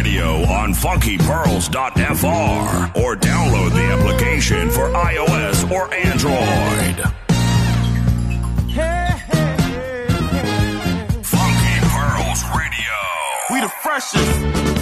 radio on funkypearls.fr or download the application for iOS or Android. Funky Pearls Radio. We the freshest.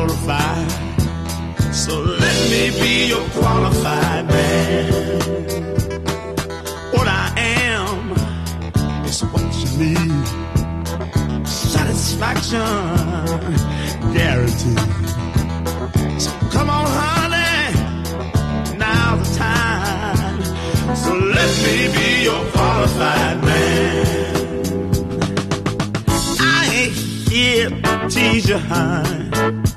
glorified. So let me be your qualified man. What I am is what you need. Satisfaction guaranteed. So come on, honey, now's the time. So let me be your qualified man. I ain't here to tease you, honey.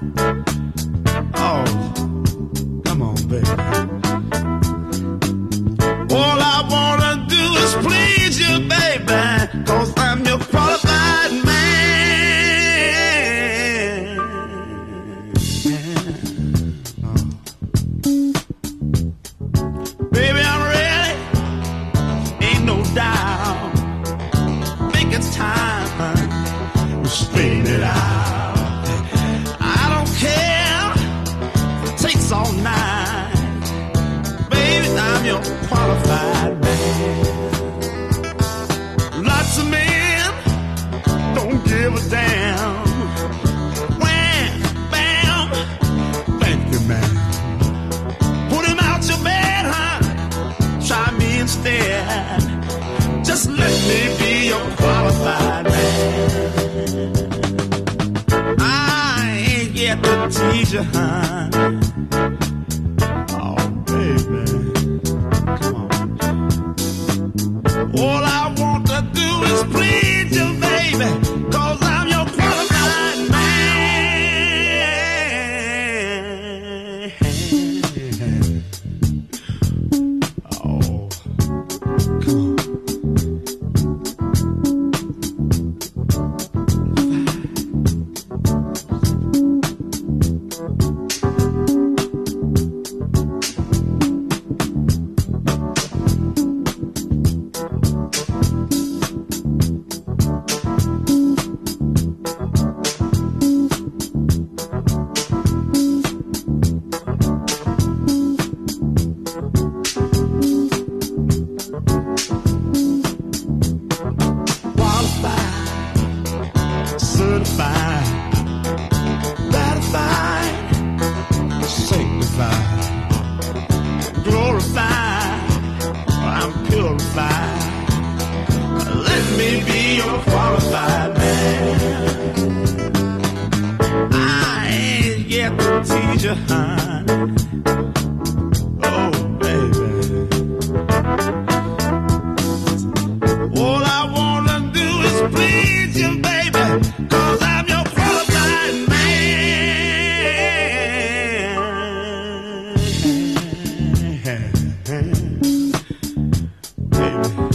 Thank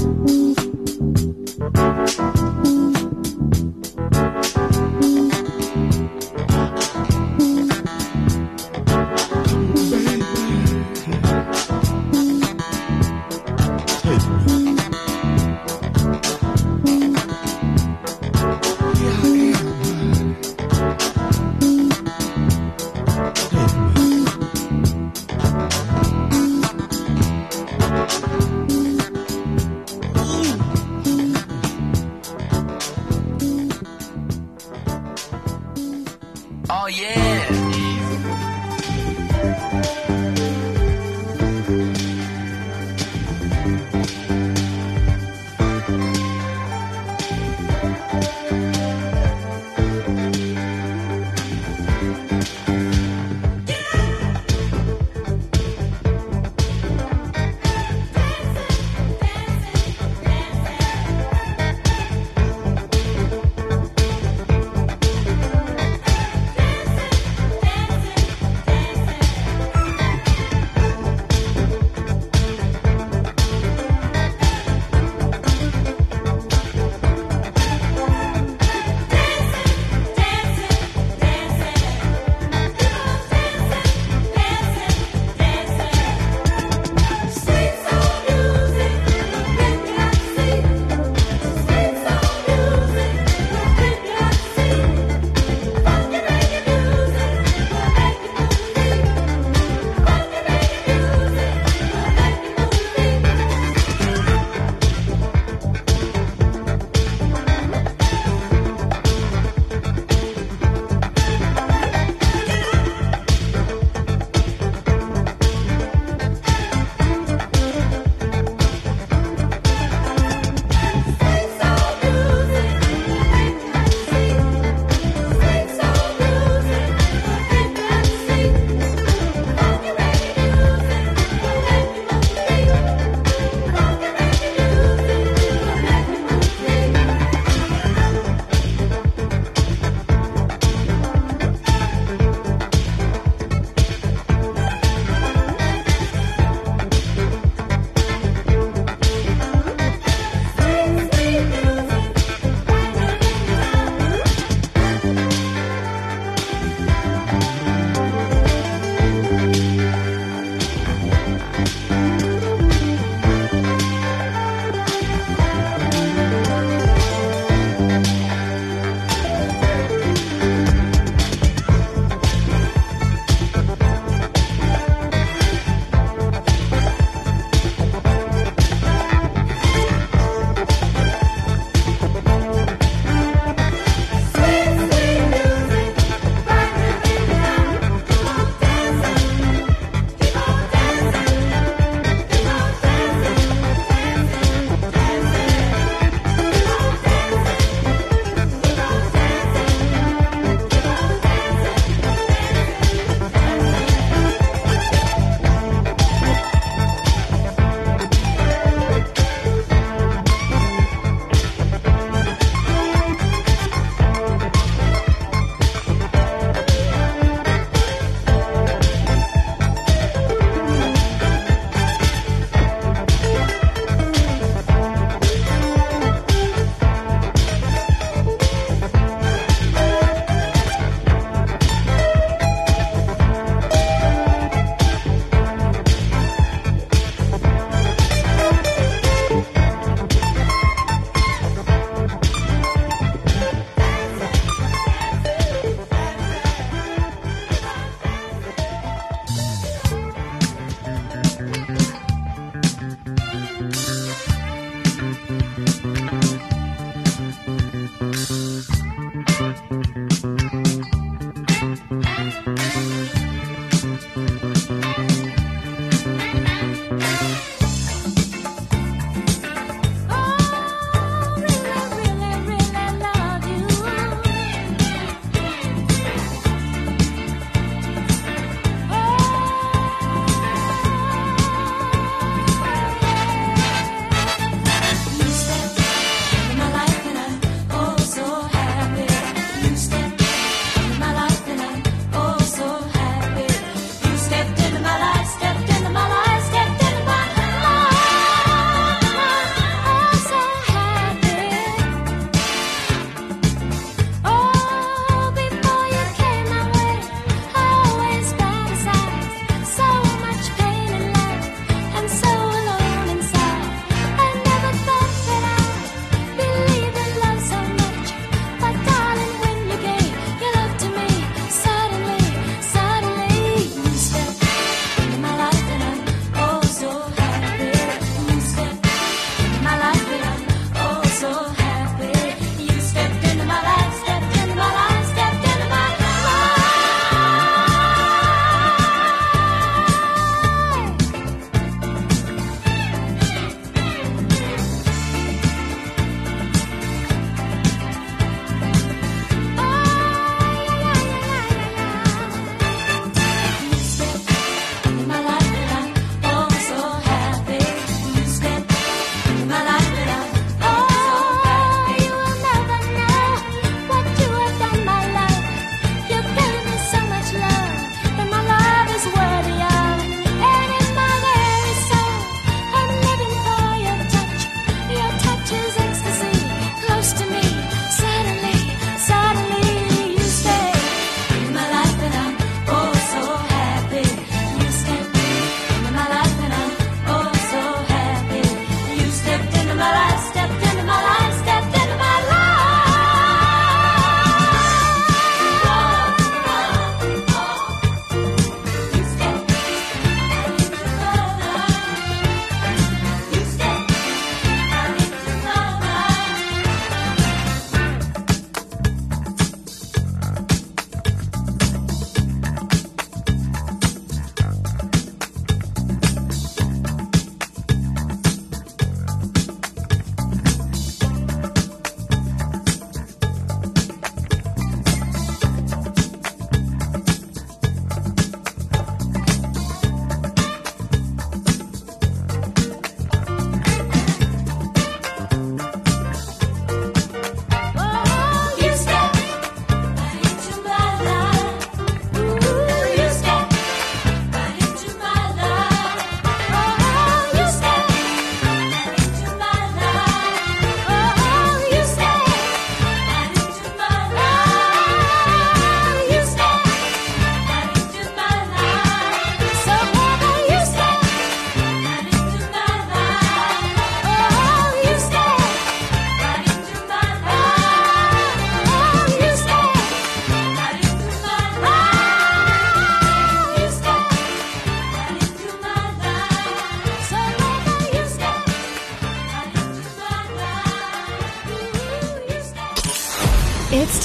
you.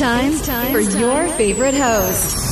Time, time for your favorite host.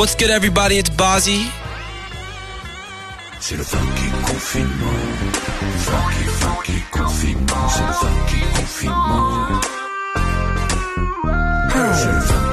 What's good, everybody? It's Bozzy. C'est le funky confinement. Funky, funky confinement. C'est le funky confinement. C'est le funky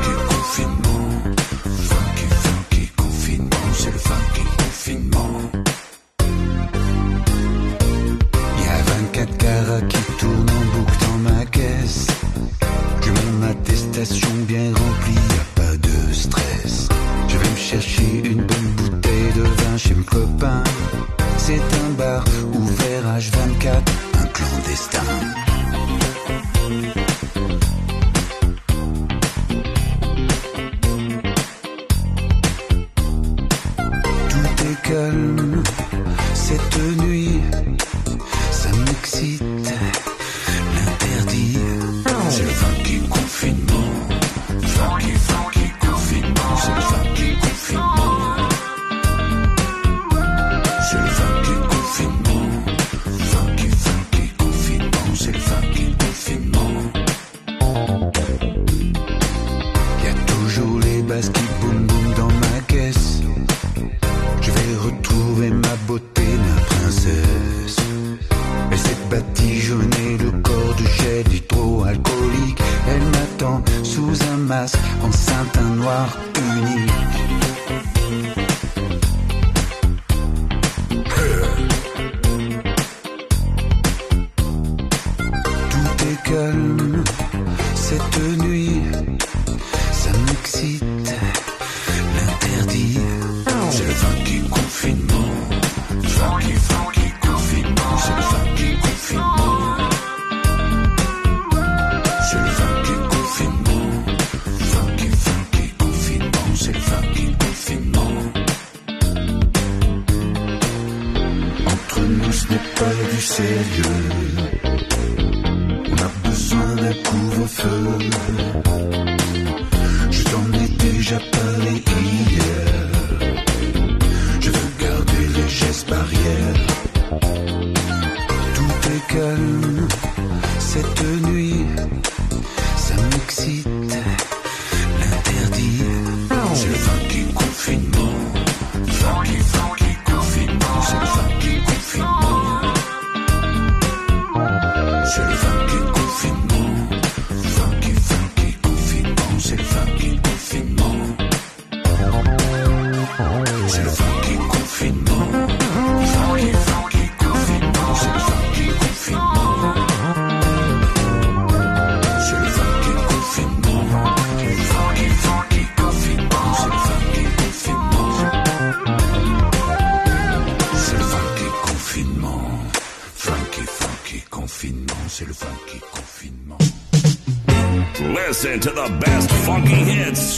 funky hits.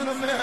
in a.